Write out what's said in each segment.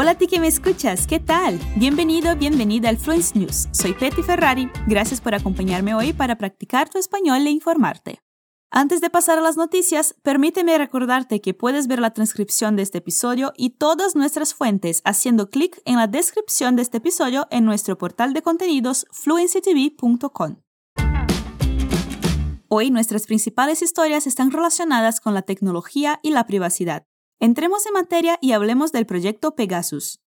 Hola a ti que me escuchas, ¿qué tal? Bienvenido, bienvenida al Fluence News. Soy Petty Ferrari. Gracias por acompañarme hoy para practicar tu español e informarte. Antes de pasar a las noticias, permíteme recordarte que puedes ver la transcripción de este episodio y todas nuestras fuentes haciendo clic en la descripción de este episodio en nuestro portal de contenidos fluencytv.com. Hoy nuestras principales historias están relacionadas con la tecnología y la privacidad. Entremos en materia y hablemos del proyecto Pegasus.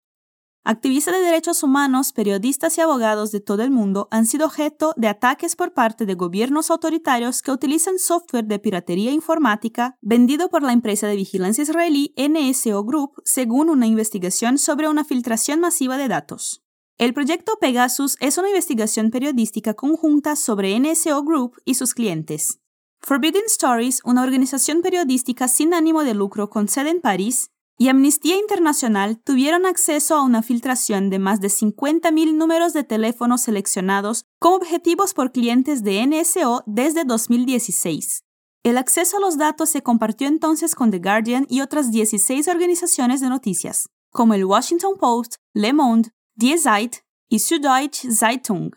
Activistas de derechos humanos, periodistas y abogados de todo el mundo han sido objeto de ataques por parte de gobiernos autoritarios que utilizan software de piratería informática vendido por la empresa de vigilancia israelí NSO Group según una investigación sobre una filtración masiva de datos. El proyecto Pegasus es una investigación periodística conjunta sobre NSO Group y sus clientes. Forbidden Stories, una organización periodística sin ánimo de lucro con sede en París, y Amnistía Internacional tuvieron acceso a una filtración de más de 50.000 números de teléfonos seleccionados como objetivos por clientes de NSO desde 2016. El acceso a los datos se compartió entonces con The Guardian y otras 16 organizaciones de noticias, como el Washington Post, Le Monde, Die Zeit y Süddeutsche Zeitung.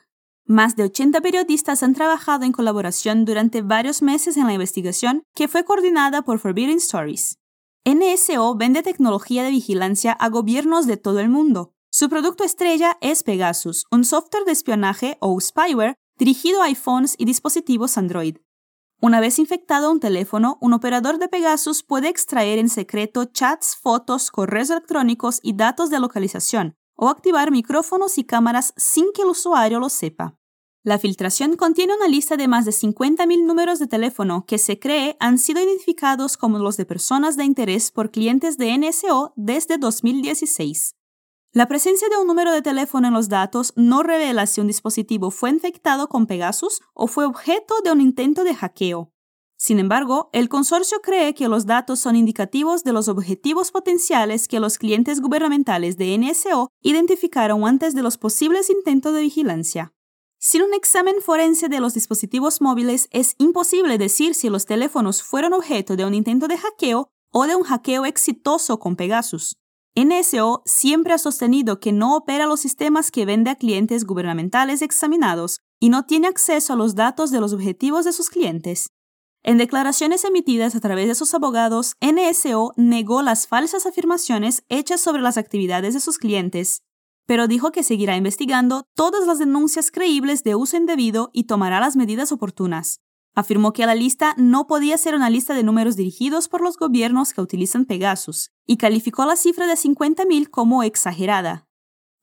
Más de 80 periodistas han trabajado en colaboración durante varios meses en la investigación que fue coordinada por Forbidden Stories. NSO vende tecnología de vigilancia a gobiernos de todo el mundo. Su producto estrella es Pegasus, un software de espionaje o spyware dirigido a iPhones y dispositivos Android. Una vez infectado un teléfono, un operador de Pegasus puede extraer en secreto chats, fotos, correos electrónicos y datos de localización, o activar micrófonos y cámaras sin que el usuario lo sepa. La filtración contiene una lista de más de 50.000 números de teléfono que se cree han sido identificados como los de personas de interés por clientes de NSO desde 2016. La presencia de un número de teléfono en los datos no revela si un dispositivo fue infectado con Pegasus o fue objeto de un intento de hackeo. Sin embargo, el consorcio cree que los datos son indicativos de los objetivos potenciales que los clientes gubernamentales de NSO identificaron antes de los posibles intentos de vigilancia. Sin un examen forense de los dispositivos móviles es imposible decir si los teléfonos fueron objeto de un intento de hackeo o de un hackeo exitoso con Pegasus. NSO siempre ha sostenido que no opera los sistemas que vende a clientes gubernamentales examinados y no tiene acceso a los datos de los objetivos de sus clientes. En declaraciones emitidas a través de sus abogados, NSO negó las falsas afirmaciones hechas sobre las actividades de sus clientes, pero dijo que seguirá investigando todas las denuncias creíbles de uso indebido y tomará las medidas oportunas. Afirmó que la lista no podía ser una lista de números dirigidos por los gobiernos que utilizan Pegasus, y calificó la cifra de 50.000 como exagerada.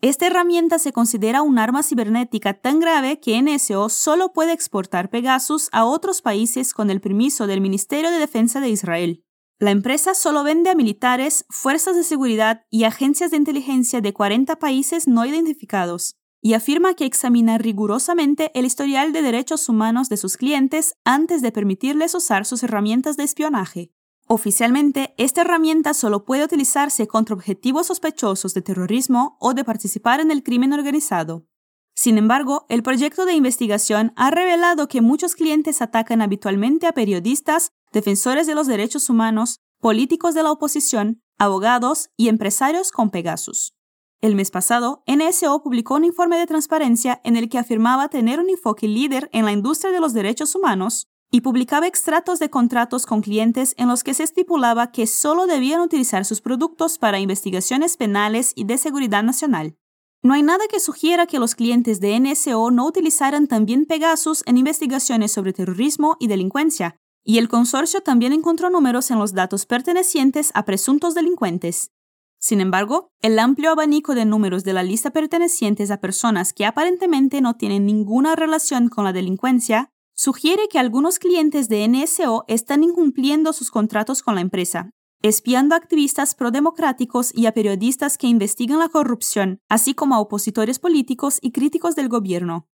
Esta herramienta se considera un arma cibernética tan grave que NSO solo puede exportar Pegasus a otros países con el permiso del Ministerio de Defensa de Israel. La empresa solo vende a militares, fuerzas de seguridad y agencias de inteligencia de 40 países no identificados, y afirma que examina rigurosamente el historial de derechos humanos de sus clientes antes de permitirles usar sus herramientas de espionaje. Oficialmente, esta herramienta solo puede utilizarse contra objetivos sospechosos de terrorismo o de participar en el crimen organizado. Sin embargo, el proyecto de investigación ha revelado que muchos clientes atacan habitualmente a periodistas, defensores de los derechos humanos, políticos de la oposición, abogados y empresarios con Pegasus. El mes pasado, NSO publicó un informe de transparencia en el que afirmaba tener un enfoque líder en la industria de los derechos humanos y publicaba extractos de contratos con clientes en los que se estipulaba que solo debían utilizar sus productos para investigaciones penales y de seguridad nacional. No hay nada que sugiera que los clientes de NSO no utilizaran también Pegasus en investigaciones sobre terrorismo y delincuencia, y el consorcio también encontró números en los datos pertenecientes a presuntos delincuentes. Sin embargo, el amplio abanico de números de la lista pertenecientes a personas que aparentemente no tienen ninguna relación con la delincuencia sugiere que algunos clientes de NSO están incumpliendo sus contratos con la empresa, espiando a activistas prodemocráticos y a periodistas que investigan la corrupción, así como a opositores políticos y críticos del gobierno.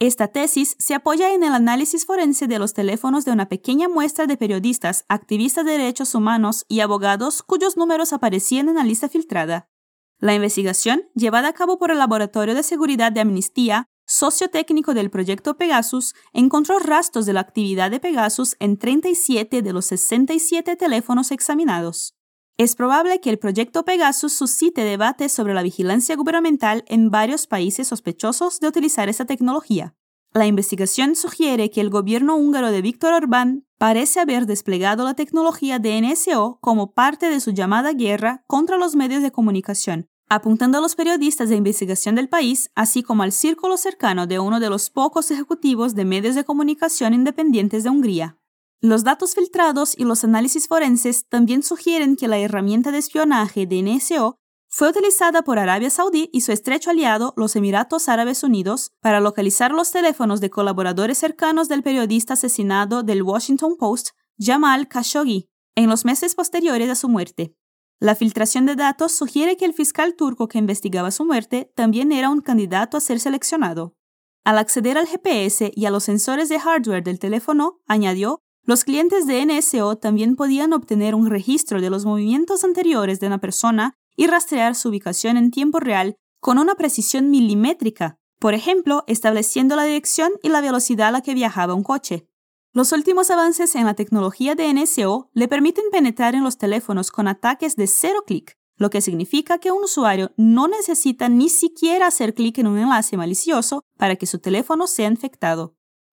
Esta tesis se apoya en el análisis forense de los teléfonos de una pequeña muestra de periodistas, activistas de derechos humanos y abogados cuyos números aparecían en la lista filtrada. La investigación, llevada a cabo por el Laboratorio de Seguridad de Amnistía, socio técnico del proyecto Pegasus, encontró rastros de la actividad de Pegasus en 37 de los 67 teléfonos examinados. Es probable que el proyecto Pegasus suscite debate sobre la vigilancia gubernamental en varios países sospechosos de utilizar esta tecnología. La investigación sugiere que el gobierno húngaro de Víctor Orbán parece haber desplegado la tecnología de NSO como parte de su llamada guerra contra los medios de comunicación, apuntando a los periodistas de investigación del país, así como al círculo cercano de uno de los pocos ejecutivos de medios de comunicación independientes de Hungría. Los datos filtrados y los análisis forenses también sugieren que la herramienta de espionaje de NSO fue utilizada por Arabia Saudí y su estrecho aliado, los Emiratos Árabes Unidos, para localizar los teléfonos de colaboradores cercanos del periodista asesinado del Washington Post, Jamal Khashoggi, en los meses posteriores a su muerte. La filtración de datos sugiere que el fiscal turco que investigaba su muerte también era un candidato a ser seleccionado. Al acceder al GPS y a los sensores de hardware del teléfono, añadió, los clientes de NSO también podían obtener un registro de los movimientos anteriores de una persona y rastrear su ubicación en tiempo real con una precisión milimétrica, por ejemplo, estableciendo la dirección y la velocidad a la que viajaba un coche. Los últimos avances en la tecnología de NSO le permiten penetrar en los teléfonos con ataques de cero clic, lo que significa que un usuario no necesita ni siquiera hacer clic en un enlace malicioso para que su teléfono sea infectado.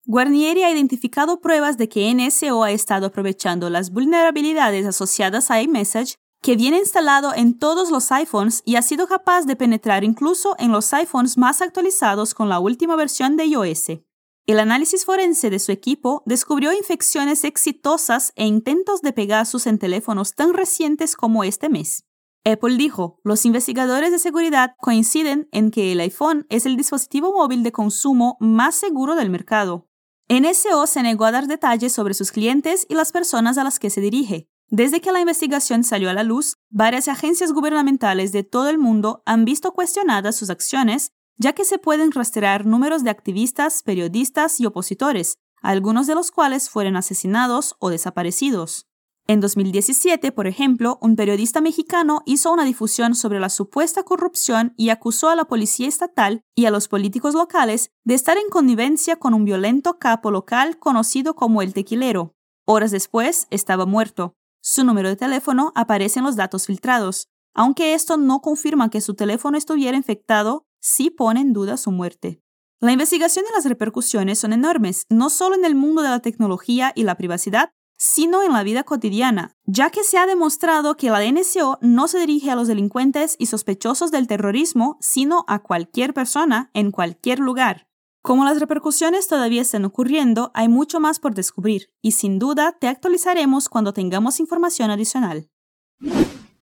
Guarnieri ha identificado pruebas de que NSO ha estado aprovechando las vulnerabilidades asociadas a iMessage que viene instalado en todos los iPhones y ha sido capaz de penetrar incluso en los iPhones más actualizados con la última versión de iOS. El análisis forense de su equipo descubrió infecciones exitosas e intentos de Pegasus en teléfonos tan recientes como este mes. Apple dijo, los investigadores de seguridad coinciden en que el iPhone es el dispositivo móvil de consumo más seguro del mercado. NSO se negó a dar detalles sobre sus clientes y las personas a las que se dirige, desde que la investigación salió a la luz, varias agencias gubernamentales de todo el mundo han visto cuestionadas sus acciones, ya que se pueden rastrear números de activistas, periodistas y opositores, algunos de los cuales fueron asesinados o desaparecidos. En 2017, por ejemplo, un periodista mexicano hizo una difusión sobre la supuesta corrupción y acusó a la policía estatal y a los políticos locales de estar en connivencia con un violento capo local conocido como el tequilero. Horas después, estaba muerto. Su número de teléfono aparece en los datos filtrados. Aunque esto no confirma que su teléfono estuviera infectado, sí pone en duda su muerte. La investigación y las repercusiones son enormes, no solo en el mundo de la tecnología y la privacidad, sino en la vida cotidiana, ya que se ha demostrado que la NSO no se dirige a los delincuentes y sospechosos del terrorismo, sino a cualquier persona en cualquier lugar. Como las repercusiones todavía están ocurriendo, hay mucho más por descubrir y sin duda te actualizaremos cuando tengamos información adicional.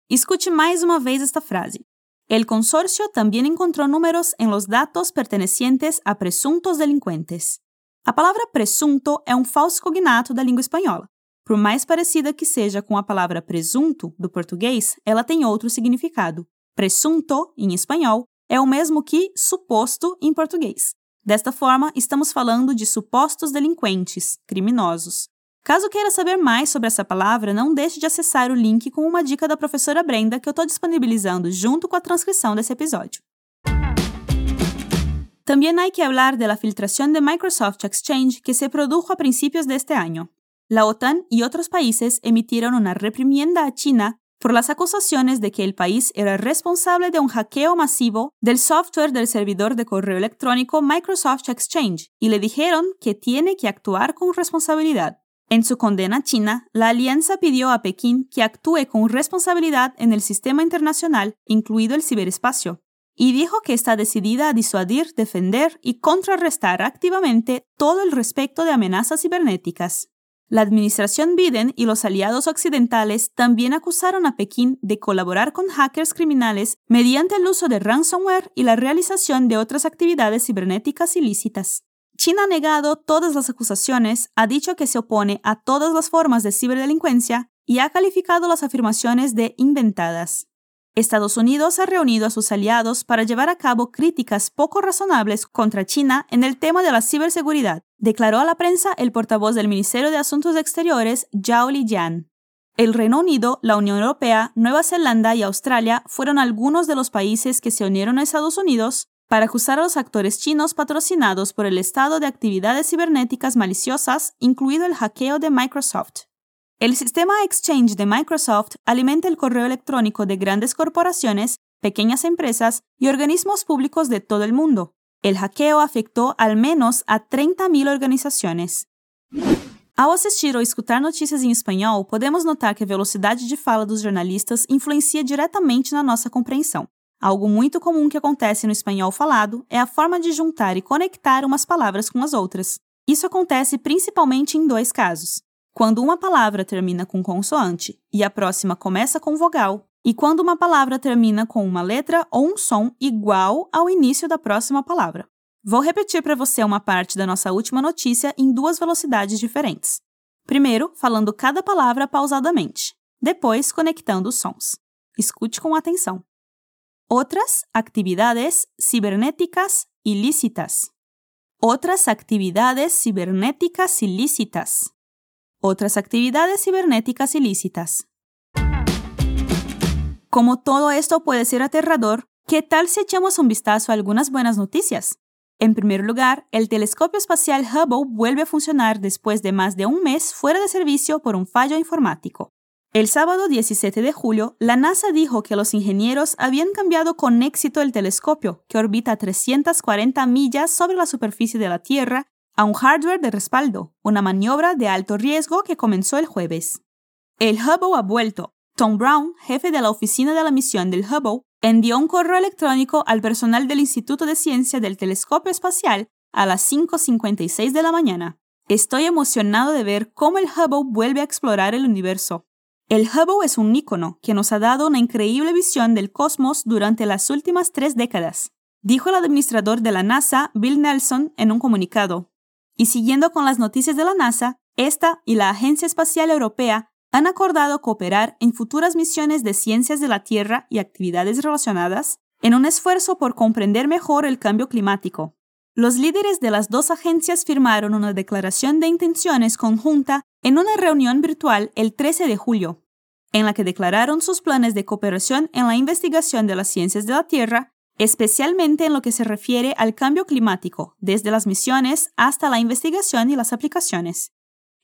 Escuche más una vez esta frase. El consorcio también encontró números en los datos pertenecientes a presuntos delincuentes. A palavra presunto é um falso cognato da língua espanhola. Por mais parecida que seja com a palavra presunto do português, ela tem outro significado. Presunto, em espanhol, é o mesmo que suposto em português. Desta forma, estamos falando de supostos delinquentes, criminosos. Caso queira saber mais sobre essa palavra, não deixe de acessar o link com uma dica da professora Brenda que eu estou disponibilizando junto com a transcrição desse episódio. Também há que falar da filtração de Microsoft Exchange que se produjo a principios de este año. La OTAN y otros países emitieron una reprimienda a China por las acusaciones de que el país era responsable de un hackeo masivo del software del servidor de correo electrónico Microsoft Exchange y le dijeron que tiene que actuar con responsabilidad. En su condena a China, la alianza pidió a Pekín que actúe con responsabilidad en el sistema internacional, incluido el ciberespacio, y dijo que está decidida a disuadir, defender y contrarrestar activamente todo el respecto de amenazas cibernéticas. La administración Biden y los aliados occidentales también acusaron a Pekín de colaborar con hackers criminales mediante el uso de ransomware y la realización de otras actividades cibernéticas ilícitas. China ha negado todas las acusaciones, ha dicho que se opone a todas las formas de ciberdelincuencia y ha calificado las afirmaciones de inventadas. Estados Unidos ha reunido a sus aliados para llevar a cabo críticas poco razonables contra China en el tema de la ciberseguridad, declaró a la prensa el portavoz del Ministerio de Asuntos Exteriores, Zhao Lijian. El Reino Unido, la Unión Europea, Nueva Zelanda y Australia fueron algunos de los países que se unieron a Estados Unidos para acusar a los actores chinos patrocinados por el Estado de actividades cibernéticas maliciosas, incluido el hackeo de Microsoft. El sistema Exchange de Microsoft alimenta el correo electrónico de grandes corporaciones, pequeñas empresas y organismos públicos de todo el mundo. El hackeo afectou al menos a 30 mil organizações. Ao assistir ou escutar notícias em espanhol, podemos notar que a velocidade de fala dos jornalistas influencia diretamente na nossa compreensão. Algo muito comum que acontece no espanhol falado é a forma de juntar e conectar umas palavras com as outras. Isso acontece principalmente em dois casos: quando uma palavra termina com consoante e a próxima começa com vogal, e quando uma palavra termina com uma letra ou um som igual ao início da próxima palavra. Vou repetir para você uma parte da nossa última notícia em duas velocidades diferentes. Primeiro, falando cada palavra pausadamente, depois conectando os sons. Escute com atenção. Outras actividades cibernéticas ilícitas. Outras actividades cibernéticas ilícitas. Outras actividades cibernéticas ilícitas. Como todo esto puede ser aterrador, ¿qué tal si echamos un vistazo a algunas buenas noticias? En primer lugar, el telescopio espacial Hubble vuelve a funcionar después de más de un mes fuera de servicio por un fallo informático. El sábado 17 de julio, la NASA dijo que los ingenieros habían cambiado con éxito el telescopio, que orbita 340 millas sobre la superficie de la Tierra, a un hardware de respaldo, una maniobra de alto riesgo que comenzó el jueves. El Hubble ha vuelto, Tom Brown, jefe de la oficina de la misión del Hubble, envió un correo electrónico al personal del Instituto de Ciencia del Telescopio Espacial a las 5.56 de la mañana. Estoy emocionado de ver cómo el Hubble vuelve a explorar el universo. El Hubble es un ícono que nos ha dado una increíble visión del cosmos durante las últimas tres décadas, dijo el administrador de la NASA, Bill Nelson, en un comunicado. Y siguiendo con las noticias de la NASA, esta y la Agencia Espacial Europea han acordado cooperar en futuras misiones de ciencias de la Tierra y actividades relacionadas en un esfuerzo por comprender mejor el cambio climático. Los líderes de las dos agencias firmaron una declaración de intenciones conjunta en una reunión virtual el 13 de julio, en la que declararon sus planes de cooperación en la investigación de las ciencias de la Tierra, especialmente en lo que se refiere al cambio climático, desde las misiones hasta la investigación y las aplicaciones.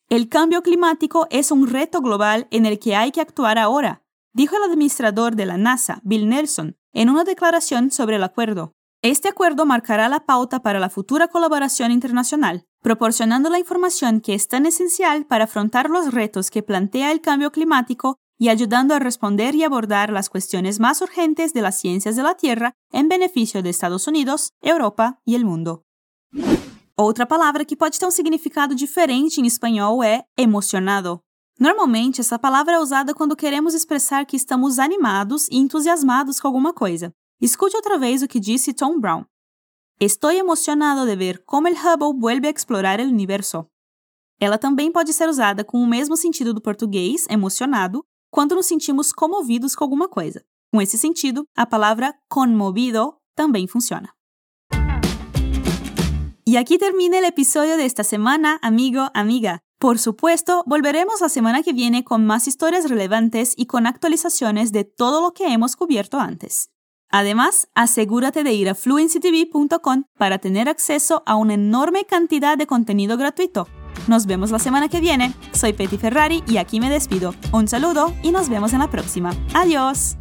El cambio climático es un reto global en el que hay que actuar ahora, dijo el administrador de la NASA, Bill Nelson, en una declaración sobre el acuerdo. Este acuerdo marcará la pauta para la futura colaboración internacional, proporcionando la información que es tan esencial para afrontar los retos que plantea el cambio climático y ayudando a responder y abordar las cuestiones más urgentes de las ciencias de la Tierra en beneficio de Estados Unidos, Europa y el mundo. Outra palavra que pode ter um significado diferente em espanhol é emocionado. Normalmente, essa palavra é usada quando queremos expressar que estamos animados e entusiasmados com alguma coisa. Escute outra vez o que disse Tom Brown. Estou emocionado de ver como o Hubble vuelve a explorar o universo. Ela também pode ser usada com o mesmo sentido do português, emocionado, quando nos sentimos comovidos com alguma coisa. Com esse sentido, a palavra conmovido também funciona. Y aquí termina el episodio de esta semana, amigo, amiga. Por supuesto, volveremos la semana que viene con más historias relevantes y con actualizaciones de todo lo que hemos cubierto antes. Además, asegúrate de ir a fluencytv.com para tener acceso a una enorme cantidad de contenido gratuito. Nos vemos la semana que viene. Soy Petty Ferrari y aquí me despido. Un saludo y nos vemos en la próxima. Adiós.